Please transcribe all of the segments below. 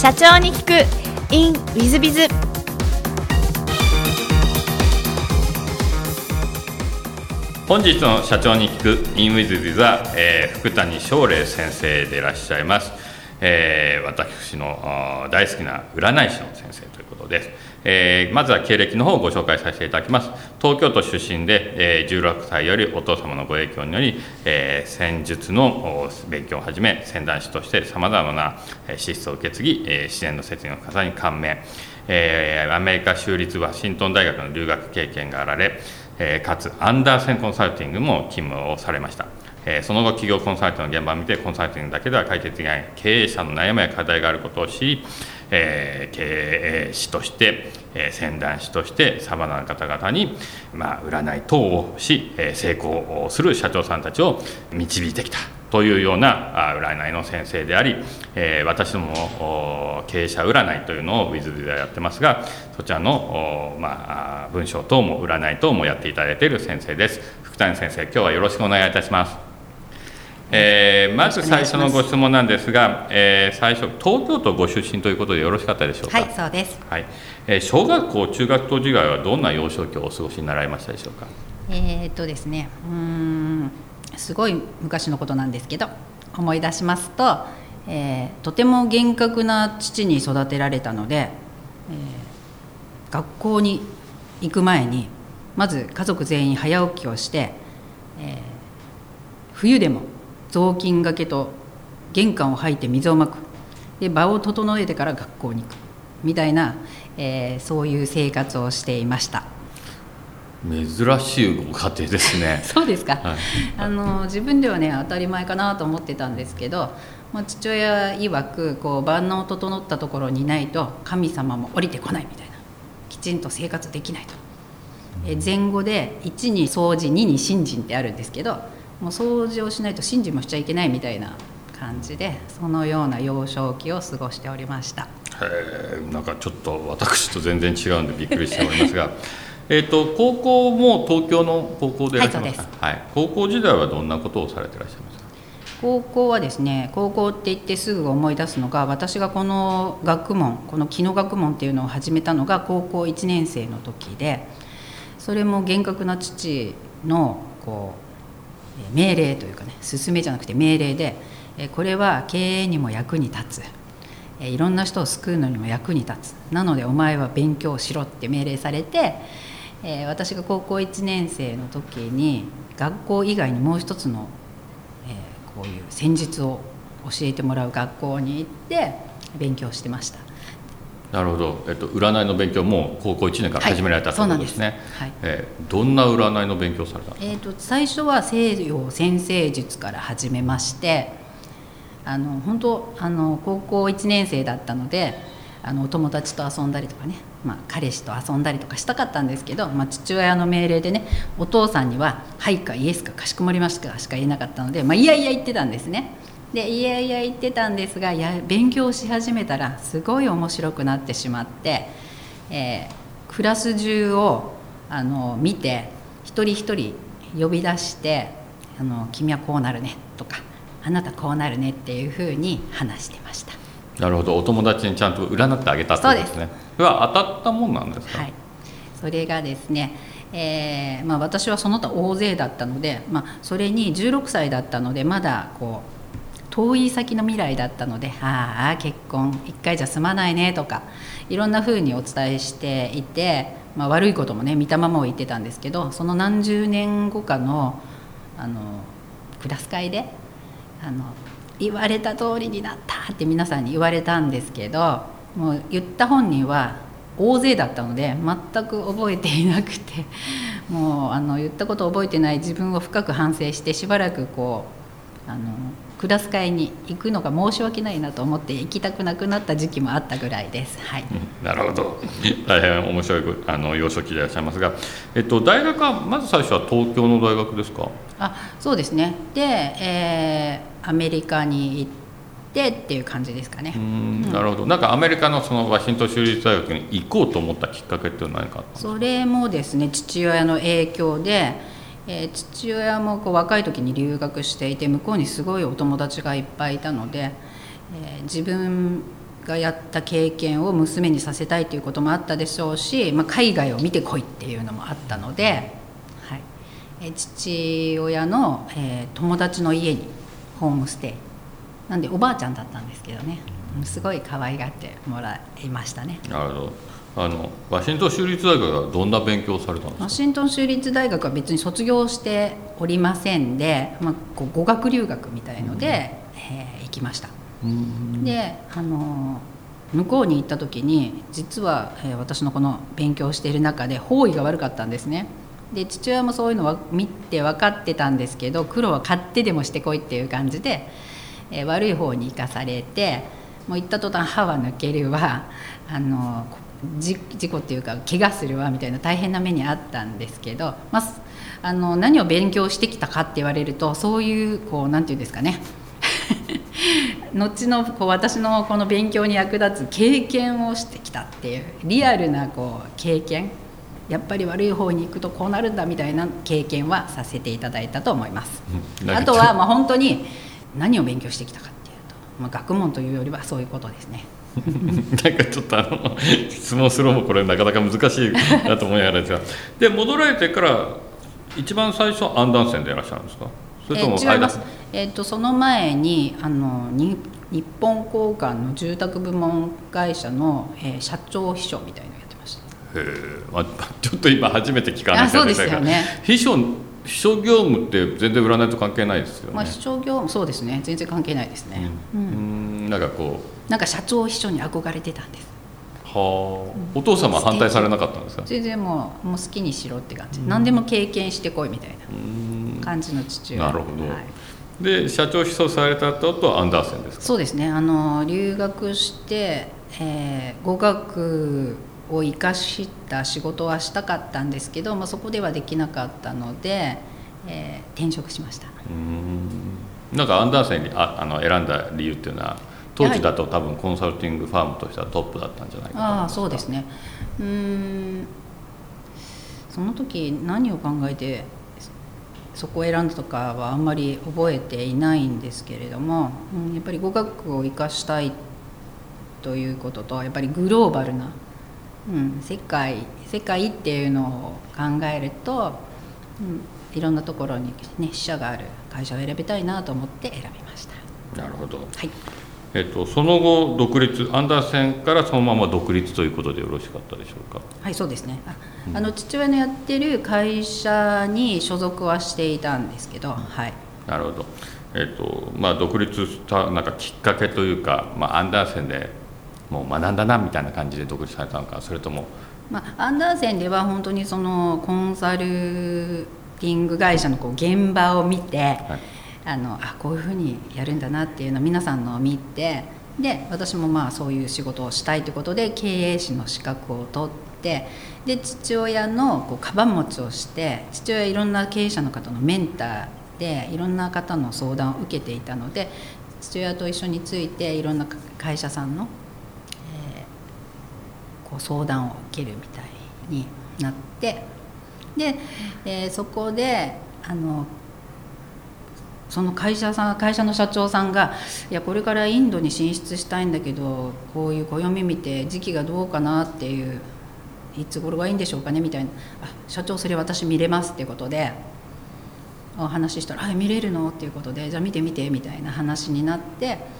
社長に聞く。In ウィズビズ本日の社長に聞く。In ウィズビズは、えー、福谷翔礼先生でいらっしゃいます、えー、私の大好きな占い師の先生ということです、えー、まずは経歴の方をご紹介させていただきます。東京都出身で、えー、16歳よりお父様のご影響により、えー、戦術の勉強をはじめ先端師としてさまざまな資質を受け継ぎ、えー、自然の説明の方に感銘。えー、アメリカ州立ワシントン大学の留学経験があられ、えー、かつアンダーセンコンサルティングも勤務をされました、え、その後企業コンサルティングの現場を見てコンサルティングだけでは解決できない経営者の悩みや課題があることを知り、え、経営士として、えー、先端師としてさまざまな方々に、ま、占い等をし、え、成功する社長さんたちを導いてきたというような占いの先生であり、え、私ども経営者占いというのをウィズでやってますがそちらの、まあ、文章等も占い等もやっていただいている先生です。福谷先生今日はよろしくお願いいたします。えー、まず最初のご質問なんですが、えー、最初、東京都ご出身ということでよろしかったでしょうか？はい、そうです。はい、えー、小学校、中学校時代はどんな幼少期をお過ごしになられましたでしょうか？えー、っとですね、うん、すごい昔のことなんですけど、思い出しますと、えー、とても厳格な父に育てられたので、えー、学校に行く前にまず家族全員早起きをして、えー、冬でも雑巾がけと玄関を履いて水をまく。で場を整えてから学校に行く。みたいな、えー、そういう生活をしていました。珍しいご家庭ですね。そうですか、はい、あの自分ではね当たり前かなと思ってたんですけど、まあ、父親曰くこう万能整ったところにないと神様も降りてこないみたいな。きちんと生活できないと、え前後で1に掃除2に信心ってあるんですけどもう掃除をしないと信心もしちゃいけないみたいな感じでそのような幼少期を過ごしておりました。へえんかちょっと私と全然違うんでびっくりしておりますが えと高校も東京の高校でいらっしゃいますか、はい、はい、高校時代はどんなことをされていらっしゃいますか高校はですね高校って言ってすぐ思い出すのが私がこの学問この木の学問っていうのを始めたのが高校1年生の時でそれも厳格な父のこう命令というかね勧めじゃなくて命令でこれは経営にも役に立つ。いろんな人を救うのにも役に立つ。なのでお前は勉強しろって命令されて私が高校1年生の時に学校以外にもう一つのこういう戦術を教えてもらう学校に行って勉強してました。なるほど、えっと、占いの勉強も高校1年から始められたということですね、はい、えー、どんな占いの勉強されたえーと、最初は西洋先生術から始めましてあの本当あの高校1年生だったのであのお友達と遊んだりとかね、まあ、彼氏と遊んだりとかしたかったんですけど、まあ、父親の命令でねお父さんには「はい」か「イエス」か「かしこまりました」かしか言えなかったので、まあ、いやいや言ってたんですね。でいやいや言ってたんですがや勉強し始めたらすごい面白くなってしまって、えー、クラス中をあの見て一人一人呼び出してあの「君はこうなるね」とか「あなたこうなるね」っていうふうに話してました。なるほど。お友達にちゃんと占ってあげたってことですね。それは当たったもんなんですか、はい、それがですねえーまあ、私はその他大勢だったので、まあ、それに16歳だったのでまだこう遠い先の未来だったので「ああ結婚一回じゃ済まないね」とかいろんなふうにお伝えしていて、まあ、悪いこともね見たままを言ってたんですけどその何十年後かのあのクラス会であの言われた通りになったって皆さんに言われたんですけどもう言った本人は大勢だったので全く覚えていなくて もうあの言ったことを覚えてない自分を深く反省してしばらくこうあのクラス会に行くのが申し訳ないなと思って行きたくなくなった時期もあったぐらいです。はい、なるほど 大変面白いあの幼少期でいらっしゃいますが、えっと、大学はまず最初は東京の大学ですか？あそうですねで、えー、アメリカに行ってっていう感じですかね。なるほど。なんかアメリカのそのワシントン州立大学に行こうと思ったきっかけって何か？それもですね父親の影響で。えー、父親もこう若い時に留学していて向こうにすごいお友達がいっぱいいたので、えー、自分がやった経験を娘にさせたいということもあったでしょうし、まあ、海外を見てこいっていうのもあったので、はい。え父親の、え、友達の家にホームステイ。なんでおばあちゃんだったんですけどね。すごい可愛がってもらいましたね。なるほど。あのワシントン州立大学はどんな勉強をされたんですか？ワシントン州立大学は別に卒業しておりませんで、まあ、こう語学留学みたいので、うん、えー、行きました。であの向こうに行った時に実は、えー、私のこの勉強している中で方位が悪かったんですね。で父親もそういうのは見て分かってたんですけど黒は買ってでもしてこいっていう感じで、えー、悪い方に行かされてもう行った途端歯は抜けるわあの事故っていうか怪我するわみたいな大変な目にあったんですけど、まあ、あの何を勉強してきたかって言われるとそういうこう何て言うんですかね 後のこう私のこの勉強に役立つ経験をしてきたっていうリアルなこう経験やっぱり悪い方に行くとこうなるんだみたいな経験はさせていただいたと思います。あとはまあ本当に何を勉強してきたかっていうと、まあ、学問というよりはそういうことですね。なんかちょっとあの質問するのもこれなかなか難しいなと思いながらですが。で戻られてから一番最初アンダンセンでいらっしゃるんですか？それとも、ええーと、その前にあのに日本交換の住宅部門会社の、えー、社長秘書みたいなのやってました。へえ、まあ、ちょっと今初めて聞かないそうですよね。秘書秘書業務って全然占いと関係ないですよね、まあ、秘書業務そうですね。全然関係ないですね、うん、うんなんかこうなんか社長秘書に憧れてたんです。はあ、お父様反対されなかったんですか？全然もうもう好きにしろって感じ、何でも経験してこいみたいな感じの父親。なるほど、はい、で社長秘書された後アンダーセンですか？そうですね。あの留学して、えー、語学を生かした仕事はしたかったんですけど、まあ、そこではできなかったので、えー、転職しました。うん。なんかアンダーセンにああの選んだ理由っていうのは？当時だと多分コンサルティングファームとしてはトップだったんじゃないかなあそうですね。うん。その時何を考えてそこを選んだとかはあんまり覚えていないんですけれども、うん、やっぱり語学を生かしたいということとやっぱりグローバルな、うん、世界世界っていうのを考えると、うん、いろんなところに、ね、支社がある会社を選びたいなと思って選びました。なるほど、はいえっと、その後独立アンダーセンからそのまま独立ということでよろしかったでしょうか？はいそうですね。あの父親のやってる会社に所属はしていたんですけど、はい。なるほど。えっとまあ独立したなんかきっかけというか、まあ、アンダーセンでもう学んだなみたいな感じで独立されたのかそれともまあ、アンダーセンでは本当にそのコンサルティング会社のこう現場を見て、はいあのあこういうふうにやるんだなっていうのを皆さんのを見てで私もまあそういう仕事をしたいということで経営士の資格を取ってで父親のこうカバン持ちをして父親いろんな経営者の方のメンターでいろんな方の相談を受けていたので父親と一緒についていろんな会社さんの、えー、こう相談を受けるみたいになってで、えー、そこであのその会社さん会社の社長さんが「いやこれからインドに進出したいんだけどこういう暦見て時期がどうかな」っていう「いつ頃がいいんでしょうかね」みたいな「あ社長それ私見れます」っていうことでお話ししたら「あ見れるの?」っていうことで「じゃあ見て見て」みたいな話になって。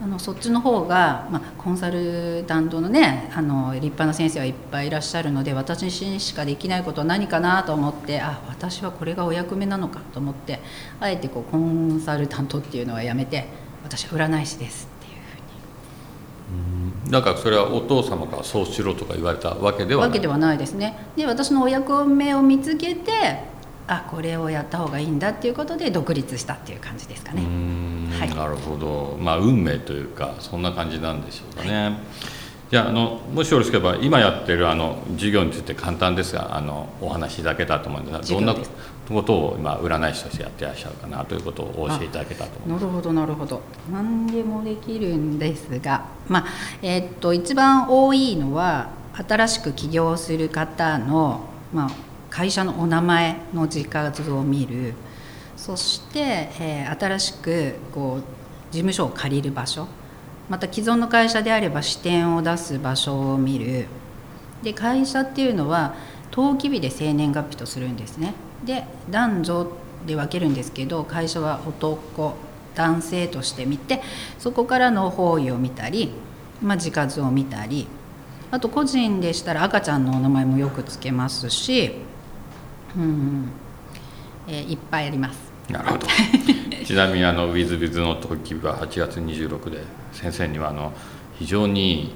あのそっちの方が、まあ、コンサルタントのねあの立派な先生はいっぱいいらっしゃるので私にしかできないことは何かなと思ってあ私はこれがお役目なのかと思ってあえてこうコンサルタントっていうのはやめて私は占い師ですっていうふうに。なんかそれはお父様からそうしろとか言われたわけではない。わけではないですね。で私のお役目を見つけてあこれをやった方がいいんだっていうことで独立したっていう感じですかね。はい、なるほど、まあ、運命というかそんな感じなんでしょうかね。はい、じゃああのもしよろしければ今やってるあの授業について簡単ですがあのお話しいただけたと思うんですがどんなことを今占い師としてやってらっしゃるかなということをお教えいただけたとなるほどなるほど。何でもできるんですが、まあえー、っと一番多いのは新しく起業する方の、まあ、会社のお名前の字数を見る。そして、えー、新しくこう事務所を借りる場所。また既存の会社であれば支店を出す場所を見る。で会社っていうのは登記日で生年月日とするんですね。で男女で分けるんですけど会社は男男性として見てそこからの方位を見たり、まあ、字数を見たり。あと個人でしたら赤ちゃんのお名前もよくつけますし、うん、えー、いっぱいあります。なるほど。ちなみにあのウィズビズの時は8月26で先生にはあの非常にいい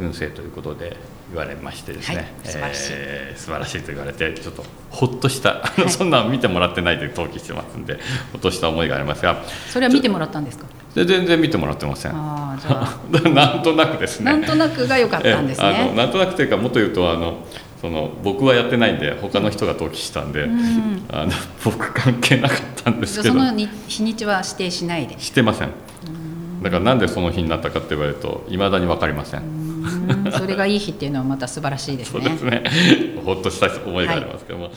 運勢ということで言われましてですね、はい、素晴らしい、えー、素晴らしいと言われてちょっとほっとした、はい、そんな見てもらってないで登記してますんでほっとした思いがありますが。それは見てもらったんですか？全然見てもらってません。あじゃあ。なんとなくですね。なんとなくが良かったんですね。あのなんとなくというかもっと言うとあのその僕はやってないんで他の人が登記したんで、うん、あの僕関係なかったんですけど。その日にちは指定しないで。してません。だからなんでその日になったかって言われるといまだに分かりません。それがいい日っていうのはまた素晴らしいですね。そうですね。ほっとした思いがありますけど。も。はい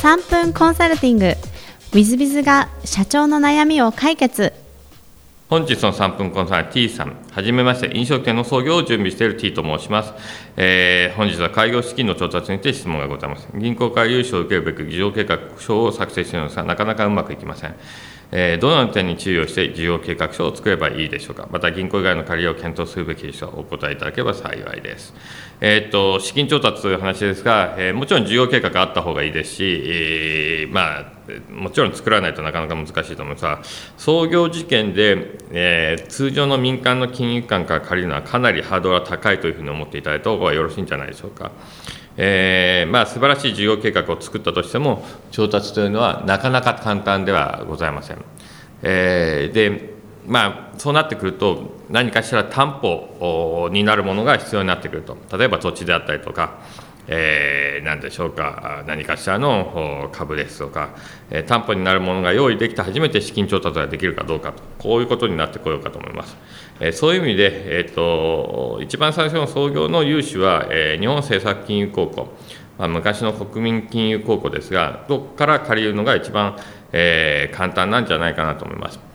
3分コンサルティングウィズビズが社長の悩みを解決。本日の3分コンサル T さん、はじめまして、飲食店の創業を準備している T と申します。えー、本日は開業資金の調達について質問がございます。銀行から融資を受けるべく事業計画書を作成しているのですが、なかなかうまくいきません。えー、どのような点に注意をして事業計画書を作ればいいでしょうか。また銀行以外の借りを検討するべきでしょうか。お答えいただければ幸いです。えー、っと、資金調達という話ですが、えー、もちろん事業計画あった方がいいですし、えー、まあ、もちろん作らないとなかなか難しいと思いますが、創業時点で、えー、通常の民間の金融機関から借りるのはかなりハードルが高いというふうに思っていただいた方がよろしいんじゃないでしょうか。えーまあ、素晴らしい事業計画を作ったとしても、調達というのはなかなか簡単ではございません。えー、でまあ、そうなってくると、何かしら担保になるものが必要になってくると、例えば土地であったりとか、えー、何でしょうか、何かしらの株ですとか、え、担保になるものが用意できて初めて資金調達ができるかどうかと、こういうことになってこようかと思います。え、そういう意味で、えーと、一番最初の創業の融資は、え、日本政策金融公庫、まあ、昔の国民金融公庫ですが、どこから借りるのが一番、え、簡単なんじゃないかなと思います。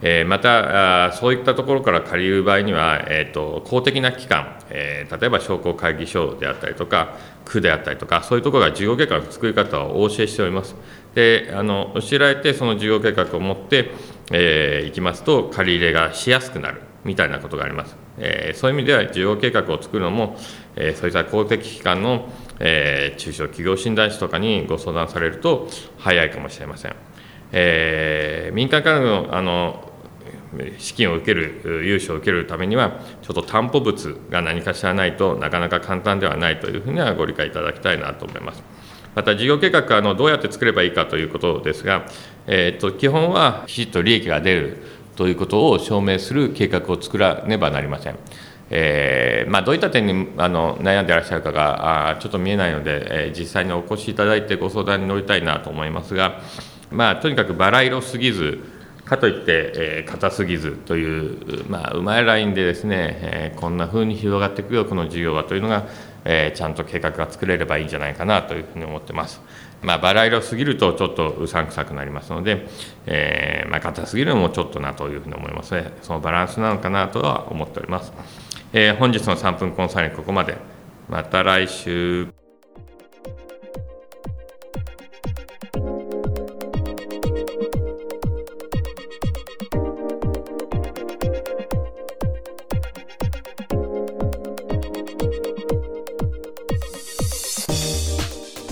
え、また、そういったところから借りる場合には、えーと、公的な機関、えー、例えば商工会議所であったりとか、区であったりとか、そういうところが事業計画の作り方をお教えしております。であの教えられて、その事業計画を持って、えー、いきますと、借り入れがしやすくなるみたいなことがあります。えー、そういう意味では、事業計画を作るのも、え、そういった公的機関の、え、中小企業診断士とかにご相談されると、早いかもしれません。えー、民間からのあの資金を受ける、融資を受けるためには、ちょっと担保物が何かしらないとなかなか簡単ではないというふうにはご理解いただきたいなと思います。また事業計画あのどうやって作ればいいかということですが、えーと、基本はきちっと利益が出るということを証明する計画を作らねばなりません。えーまあ、どういった点にあの悩んでいらっしゃるかがあちょっと見えないので、えー、実際にお越しいただいてご相談に乗りたいなと思いますが、まあ、とにかくバラ色すぎず、かといって、えー、硬すぎずという、まあ、うまいラインでですね、えー、こんな風に広がっていくよ、この事業はというのが、えー、ちゃんと計画が作れればいいんじゃないかなというふうに思ってます。まあ、バラ色すぎるとちょっとうさんくさくなりますので、えーまあ、硬すぎるのもちょっとなというふうに思いますね。そのバランスなのかなとは思っております。えー、本日の3分コンサルにここまで。また来週。